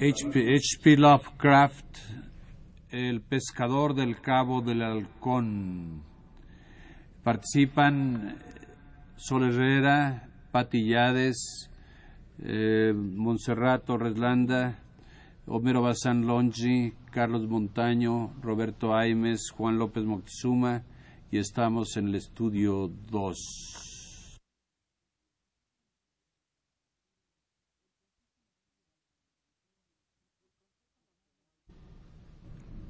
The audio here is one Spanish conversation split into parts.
H.P. Lovecraft, El pescador del Cabo del Halcón. Participan Sol Herrera, Patillades, eh, Montserrat Torres Landa, Homero Bazán Longi, Carlos Montaño, Roberto Aimes, Juan López Moctezuma y estamos en el estudio 2.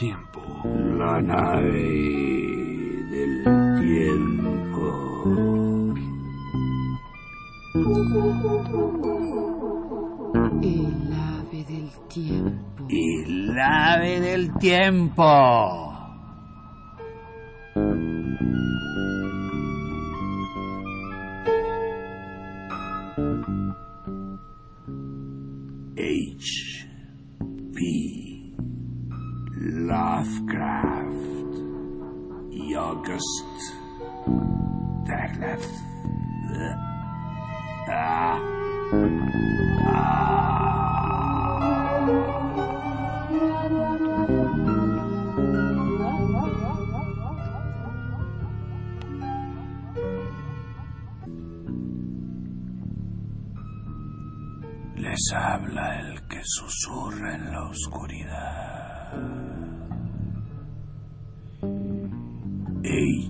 Tiempo. La nave del tiempo. El ave del tiempo. El ave del tiempo. Lovecraft. August Derleth. Ah. Les habla el que susurra en la oscuridad.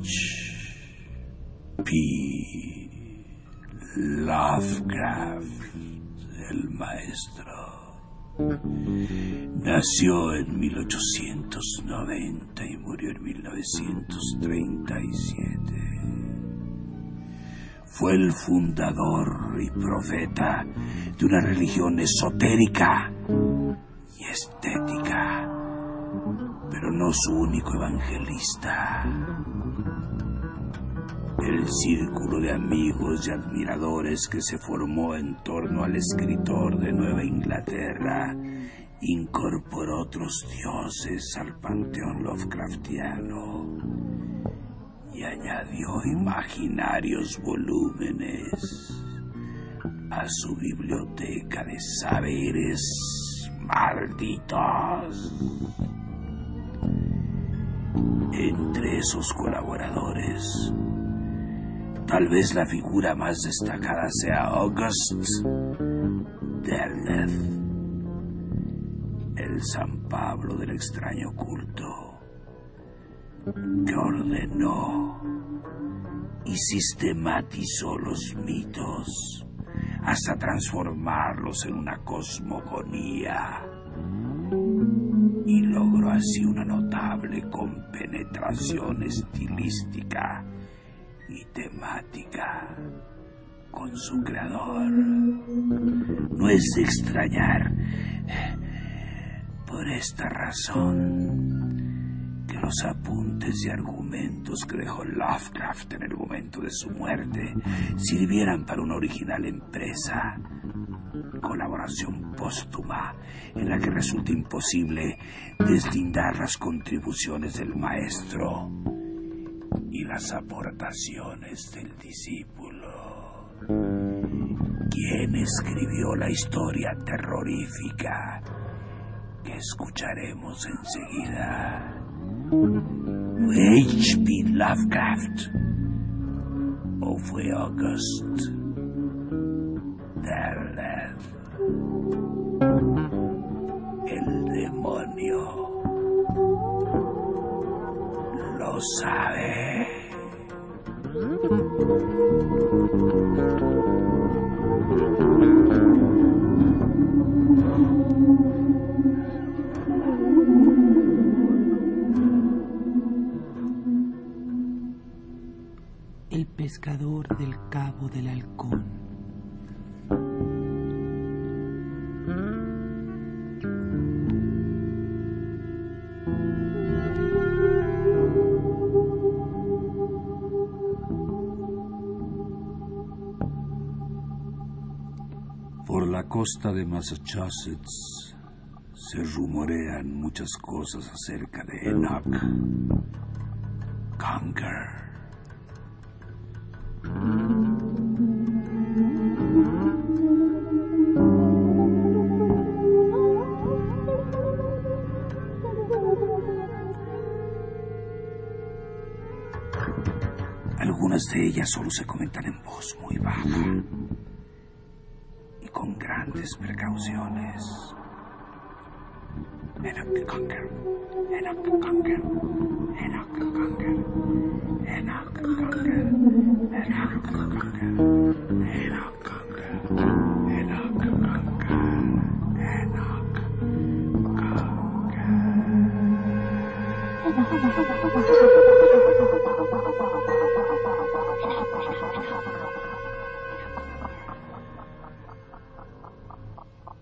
H. P. Lovecraft, el maestro. Nació en 1890 y murió en 1937. Fue el fundador y profeta de una religión esotérica y estética, pero no su único evangelista. El círculo de amigos y admiradores que se formó en torno al escritor de Nueva Inglaterra incorporó otros dioses al panteón Lovecraftiano y añadió imaginarios volúmenes a su biblioteca de saberes malditos. Entre esos colaboradores, tal vez la figura más destacada sea August Derleth, el San Pablo del extraño culto que ordenó y sistematizó los mitos hasta transformarlos en una cosmogonía y logró así una notable compenetración estilística temática con su creador. No es extrañar por esta razón que los apuntes y argumentos que dejó Lovecraft en el momento de su muerte sirvieran para una original empresa, colaboración póstuma en la que resulta imposible deslindar las contribuciones del maestro y las aportaciones del discípulo. ¿Quién escribió la historia terrorífica que escucharemos enseguida? ¿Fue H.P. Lovecraft o fue August Derleth? El demonio sabe. El pescador del Cabo del Halcón. Costa de Massachusetts se rumorean muchas cosas acerca de Enoch Conger. Algunas de ellas solo se comentan en voz muy baja con grandes precauciones.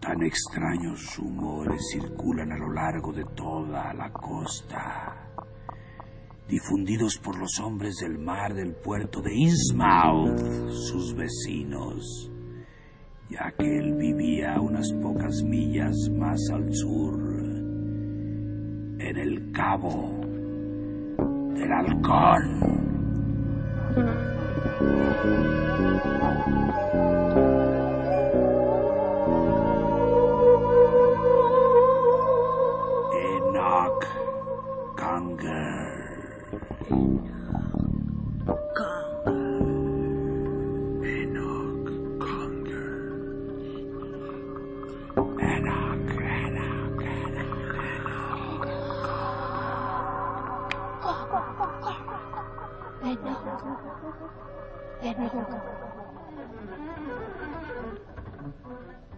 Tan extraños rumores circulan a lo largo de toda la costa, difundidos por los hombres del mar del puerto de Innsmouth, sus vecinos, ya que él vivía unas pocas millas más al sur, en el cabo del halcón.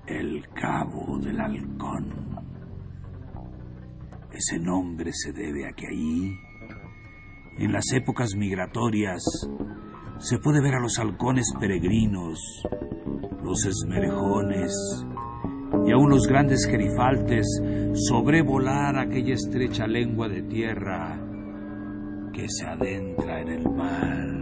El Cabo del Halcón. Ese nombre se debe a que allí, en las épocas migratorias, se puede ver a los halcones peregrinos, los esmerejones y aún los grandes gerifaltes sobrevolar aquella estrecha lengua de tierra que se adentra en el mar.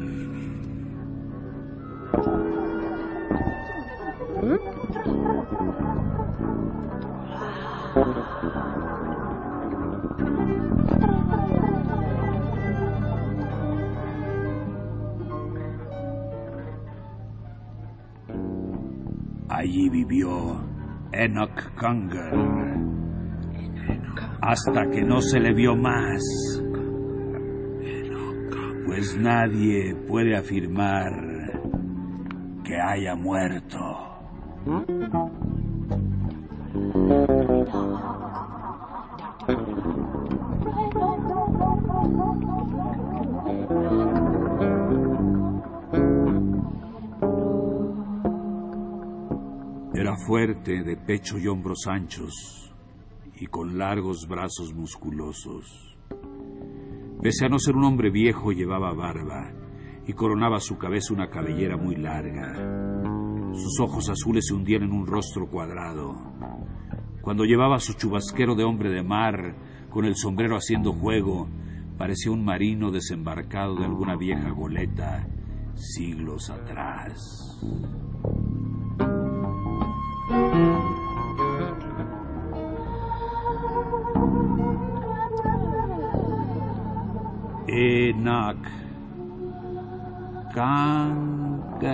Allí vivió Enoch Conger hasta que no se le vio más. Pues nadie puede afirmar que haya muerto. Fuerte, de pecho y hombros anchos, y con largos brazos musculosos. Pese a no ser un hombre viejo, llevaba barba, y coronaba su cabeza una cabellera muy larga. Sus ojos azules se hundían en un rostro cuadrado. Cuando llevaba su chubasquero de hombre de mar, con el sombrero haciendo juego, parecía un marino desembarcado de alguna vieja goleta siglos atrás. Enoch Conger.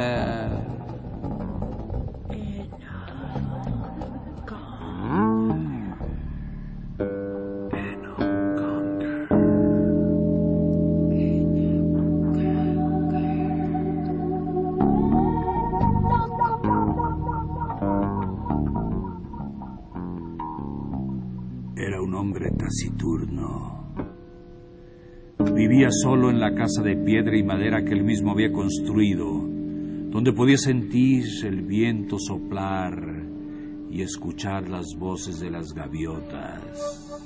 Solo en la casa de piedra y madera que él mismo había construido, donde podía sentir el viento soplar y escuchar las voces de las gaviotas,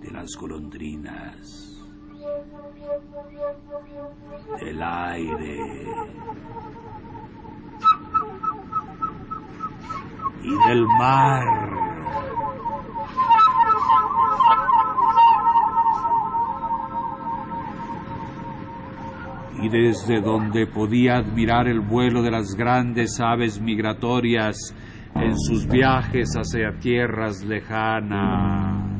de las golondrinas del aire y del mar. Y desde donde podía admirar el vuelo de las grandes aves migratorias en sus viajes hacia tierras lejanas.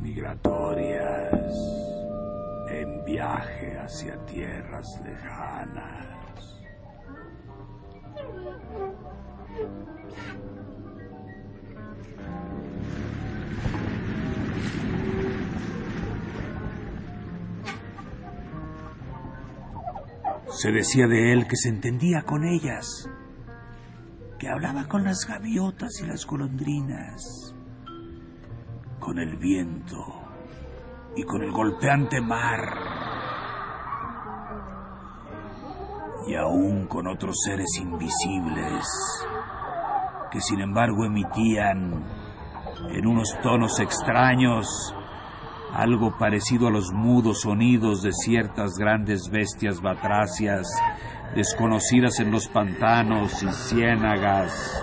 Migratorias en viaje hacia tierras lejanas. Se decía de él que se entendía con ellas, que hablaba con las gaviotas y las golondrinas, con el viento y con el golpeante mar, y aún con otros seres invisibles que sin embargo emitían en unos tonos extraños algo parecido a los mudos sonidos de ciertas grandes bestias batracias desconocidas en los pantanos y ciénagas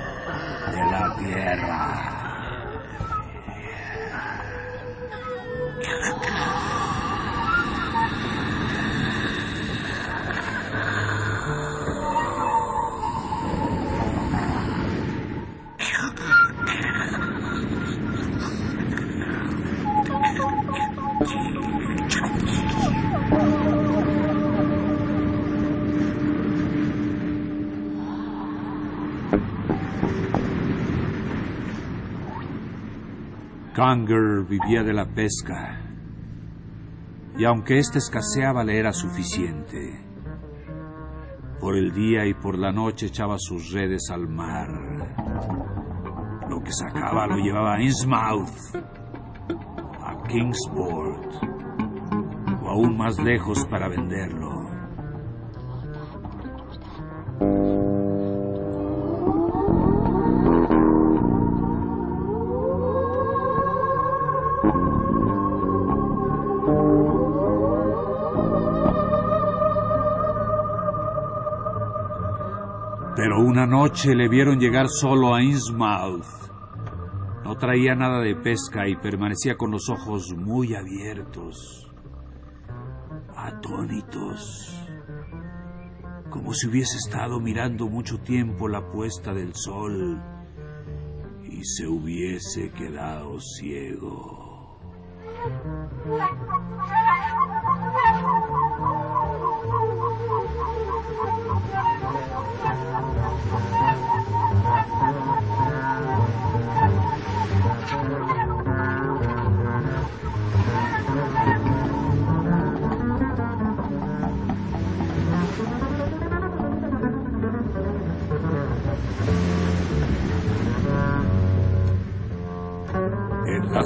de la tierra. Kanger vivía de la pesca, y aunque ésta escaseaba le era suficiente. Por el día y por la noche echaba sus redes al mar. Lo que sacaba lo llevaba a Innsmouth, a Kingsport, o aún más lejos para venderlo. Una noche le vieron llegar solo a Innsmouth. No traía nada de pesca y permanecía con los ojos muy abiertos, atónitos, como si hubiese estado mirando mucho tiempo la puesta del sol y se hubiese quedado ciego.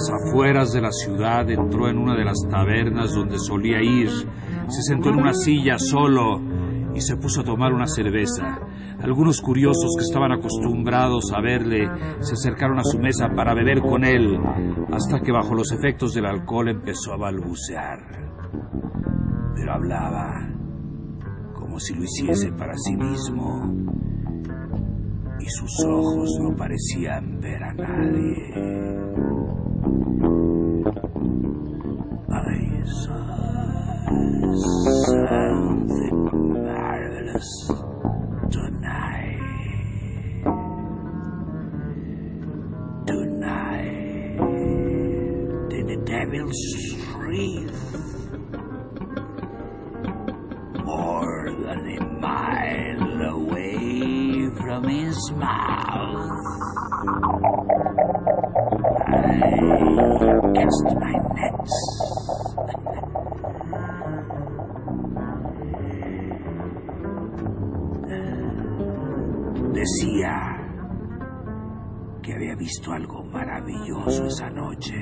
Afueras de la ciudad entró en una de las tabernas donde solía ir, se sentó en una silla solo y se puso a tomar una cerveza. Algunos curiosos que estaban acostumbrados a verle se acercaron a su mesa para beber con él, hasta que bajo los efectos del alcohol empezó a balbucear. Pero hablaba como si lo hiciese para sí mismo, y sus ojos no parecían ver a nadie. Something marvelous tonight. Tonight, in the devil's street, more than a mile away from his mouth. I cast my nets. Decía que había visto algo maravilloso esa noche.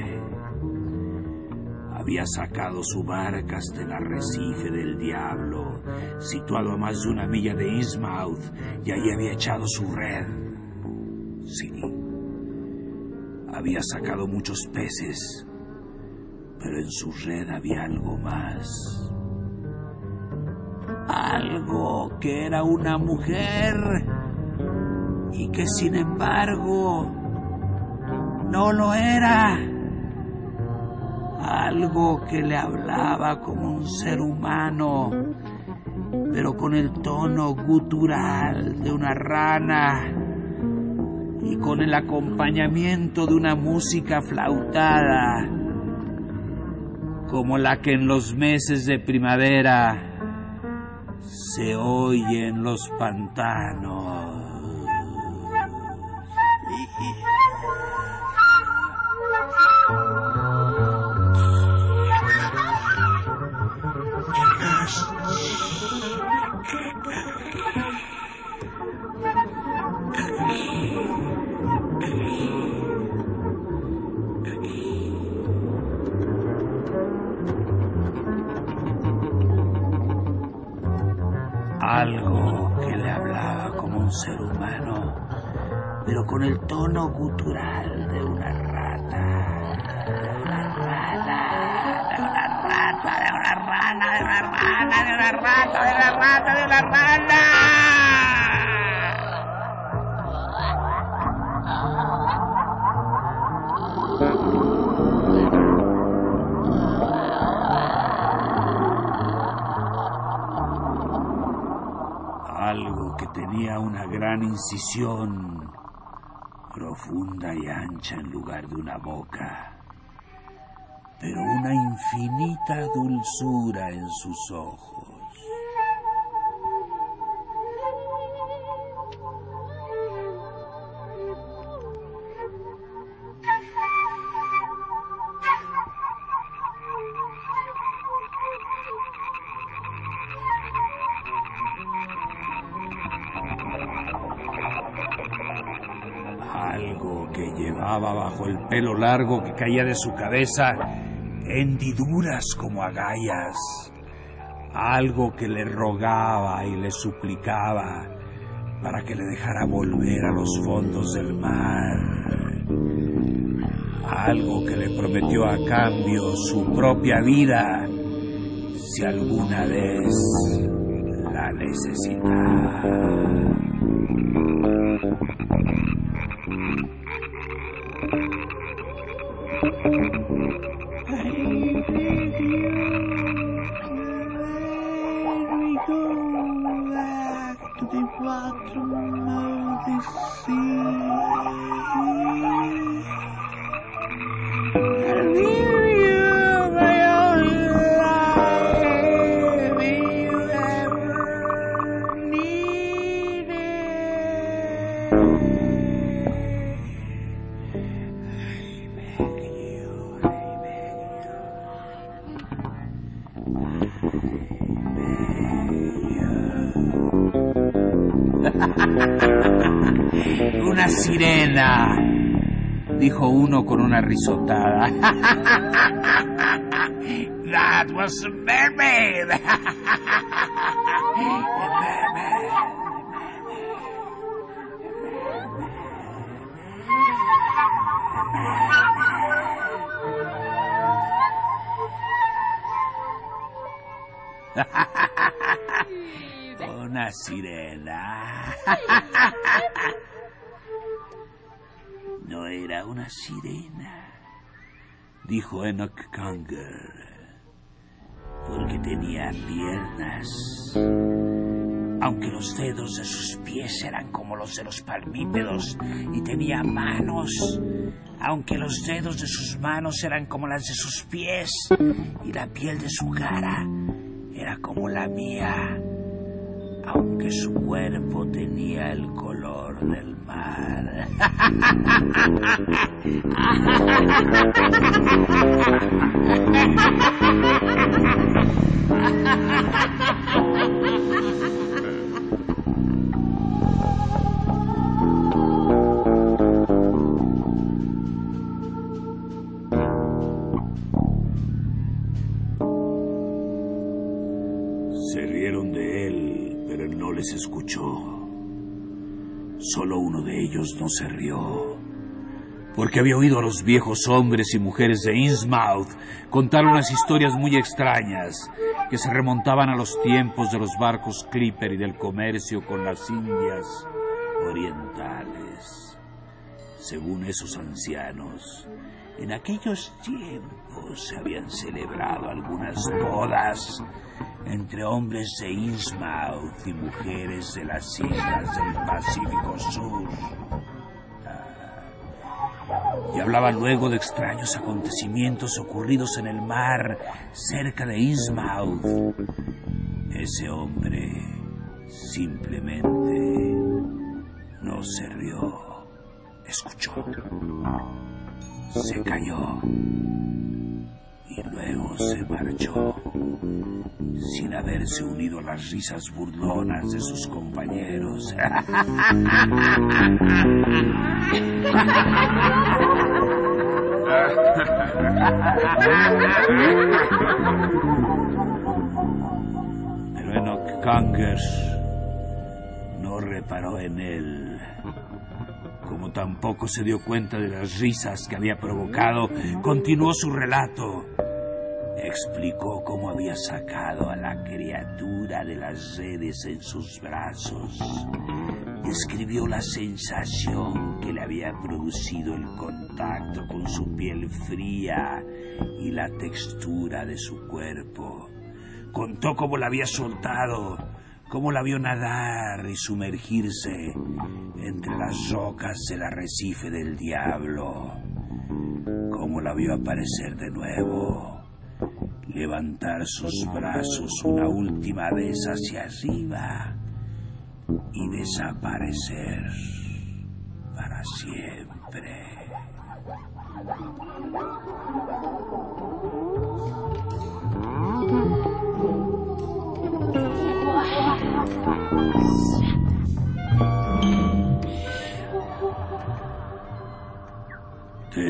Había sacado su barca hasta el arrecife del diablo, situado a más de una milla de Innsmouth, y allí había echado su red. Sí, había sacado muchos peces, pero en su red había algo más. Algo que era una mujer y que sin embargo no lo era. Algo que le hablaba como un ser humano, pero con el tono gutural de una rana y con el acompañamiento de una música flautada, como la que en los meses de primavera se oye en los pantanos. Tenía una gran incisión, profunda y ancha en lugar de una boca, pero una infinita dulzura en sus ojos. Pelo largo que caía de su cabeza hendiduras como agallas. Algo que le rogaba y le suplicaba para que le dejara volver a los fondos del mar. Algo que le prometió a cambio su propia vida si alguna vez la necesitaba. Una sirena, dijo uno con una risotada. That was a. Una sirena. No era una sirena, dijo Enoch Conger, porque tenía piernas. Aunque los dedos de sus pies eran como los de los palmípedos y tenía manos, aunque los dedos de sus manos eran como las de sus pies y la piel de su cara era como la mía, aunque su cuerpo tenía el color del mar. se rió, porque había oído a los viejos hombres y mujeres de Innsmouth contar unas historias muy extrañas que se remontaban a los tiempos de los barcos Clipper y del comercio con las Indias orientales. Según esos ancianos, en aquellos tiempos se habían celebrado algunas bodas entre hombres de Innsmouth y mujeres de las islas del Pacífico Sur. Y hablaba luego de extraños acontecimientos ocurridos en el mar cerca de Innsmouth. Ese hombre simplemente no se rió, escuchó, se cayó y luego se marchó sin haberse unido a las risas burlonas de sus compañeros. Pero Enoch Conkers no reparó en él. Como tampoco se dio cuenta de las risas que había provocado, continuó su relato. Explicó cómo había sacado a la criatura de las redes en sus brazos. Describió la sensación que le había producido el contacto con su piel fría y la textura de su cuerpo. Contó cómo la había soltado, cómo la vio nadar y sumergirse entre las rocas del arrecife del diablo, cómo la vio aparecer de nuevo levantar sus brazos una última vez hacia arriba y desaparecer para siempre.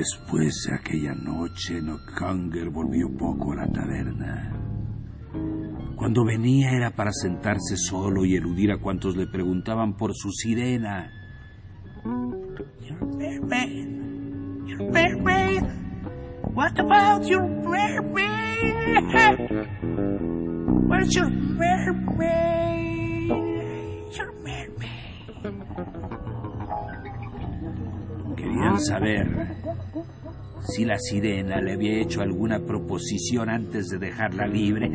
Después de aquella noche, Nockanger volvió poco a la taberna. Cuando venía era para sentarse solo y eludir a cuantos le preguntaban por su sirena. Your mermaid, your mermaid. What about your mermaid? Where's your mermaid? Your mermaid. Querían saber si la sirena le había hecho alguna proposición antes de dejarla libre.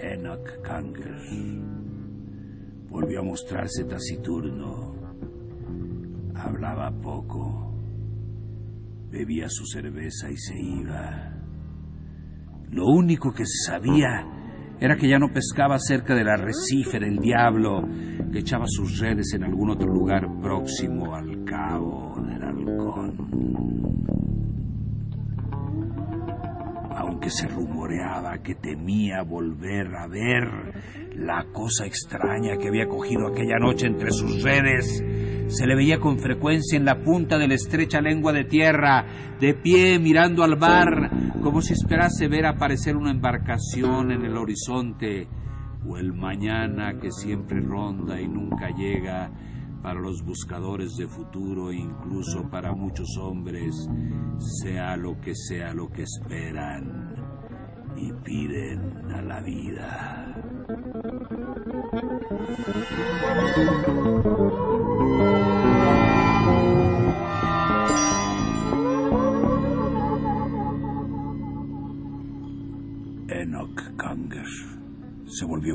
Enoch Kanger volvió a mostrarse taciturno. Hablaba poco. Bebía su cerveza y se iba. Lo único que sabía era que ya no pescaba cerca del arrecife del diablo, que echaba sus redes en algún otro lugar próximo al cabo del halcón. Aunque se rumoreaba que temía volver a ver la cosa extraña que había cogido aquella noche entre sus redes, se le veía con frecuencia en la punta de la estrecha lengua de tierra, de pie mirando al mar, como si esperase ver aparecer una embarcación en el horizonte, o el mañana que siempre ronda y nunca llega para los buscadores de futuro incluso para muchos hombres, sea lo que sea lo que esperan y piden a la vida.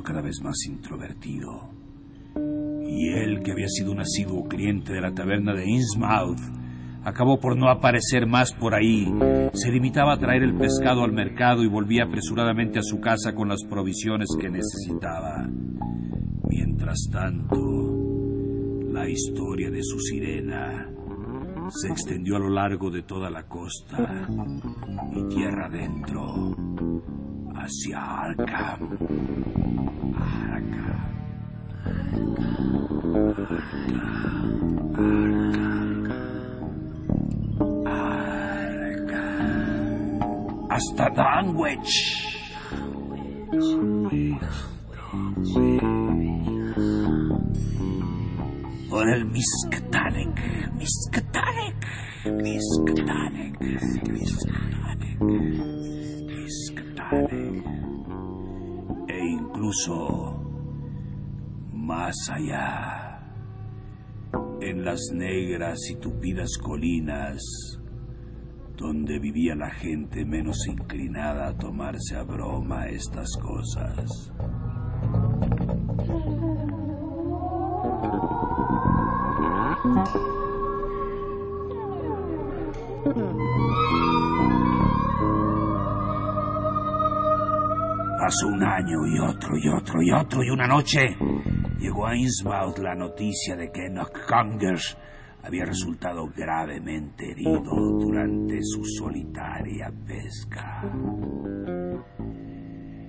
Cada vez más introvertido. Y él, que había sido un asiduo cliente de la taberna de Innsmouth, acabó por no aparecer más por ahí. Se limitaba a traer el pescado al mercado y volvía apresuradamente a su casa con las provisiones que necesitaba. Mientras tanto, la historia de su sirena se extendió a lo largo de toda la costa y tierra adentro hacia Arkham. Arkham. Arkham. Arkham. hasta Danwich. Por el Miskatonic, Miskatonic, Miskatonic, Miskatonic, Miskatonic. Incluso más allá, en las negras y tupidas colinas, donde vivía la gente menos inclinada a tomarse a broma estas cosas. Pasó un año y otro y otro y otro y una noche llegó a Innsmouth la noticia de que Enoch había resultado gravemente herido durante su solitaria pesca.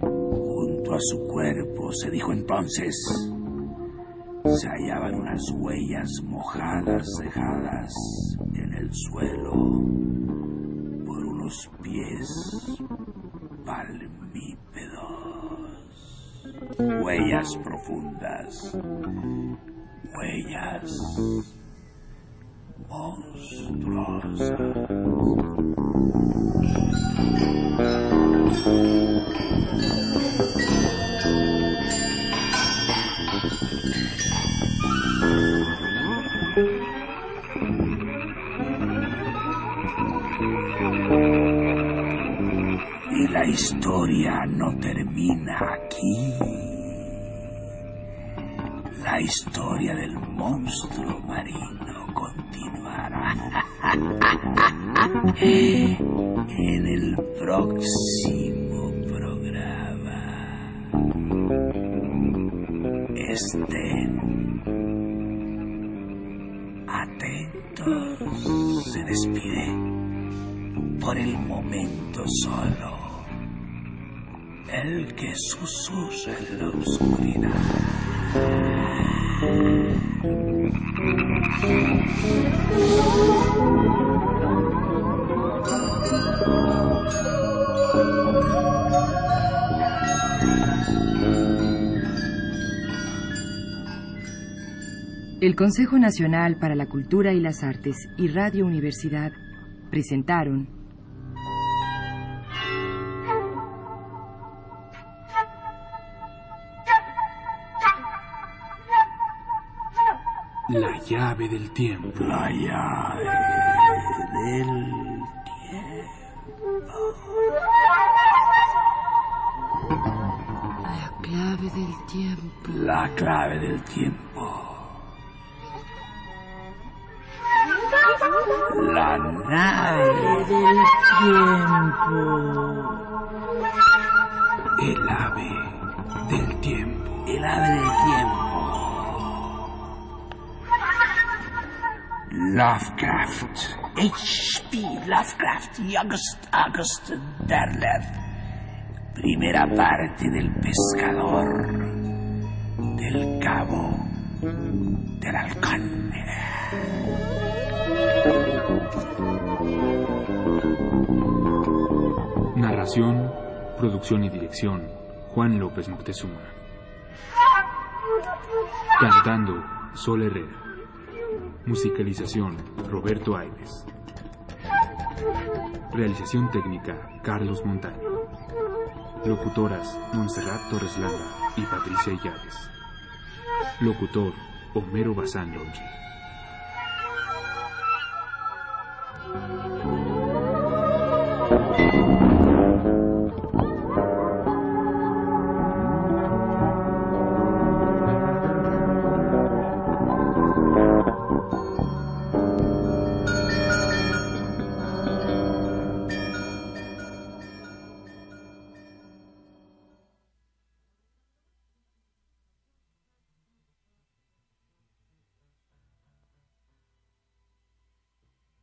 Junto a su cuerpo, se dijo entonces, se hallaban unas huellas mojadas dejadas en el suelo por unos pies palmípedos. Huellas profundas. Huellas monstruosas. Historia no termina aquí. La historia del monstruo marino continuará en el próximo programa. Estén atentos. Se despide por el momento solo. El que en la oscuridad. El Consejo Nacional para la Cultura y las Artes y Radio Universidad presentaron La llave del tiempo. La llave del La clave del tiempo. La clave del tiempo. La nave del tiempo. Lovecraft. H.P. Lovecraft y August August Derleth. Primera parte del pescador del cabo del halcón. Narración, producción y dirección, Juan López Moctezuma. Cantando, Sol Herrera. Musicalización, Roberto Ailes. Realización técnica, Carlos Montaño. Locutoras, Montserrat Torres Landa y Patricia Illares. Locutor, Homero Bazán Longi.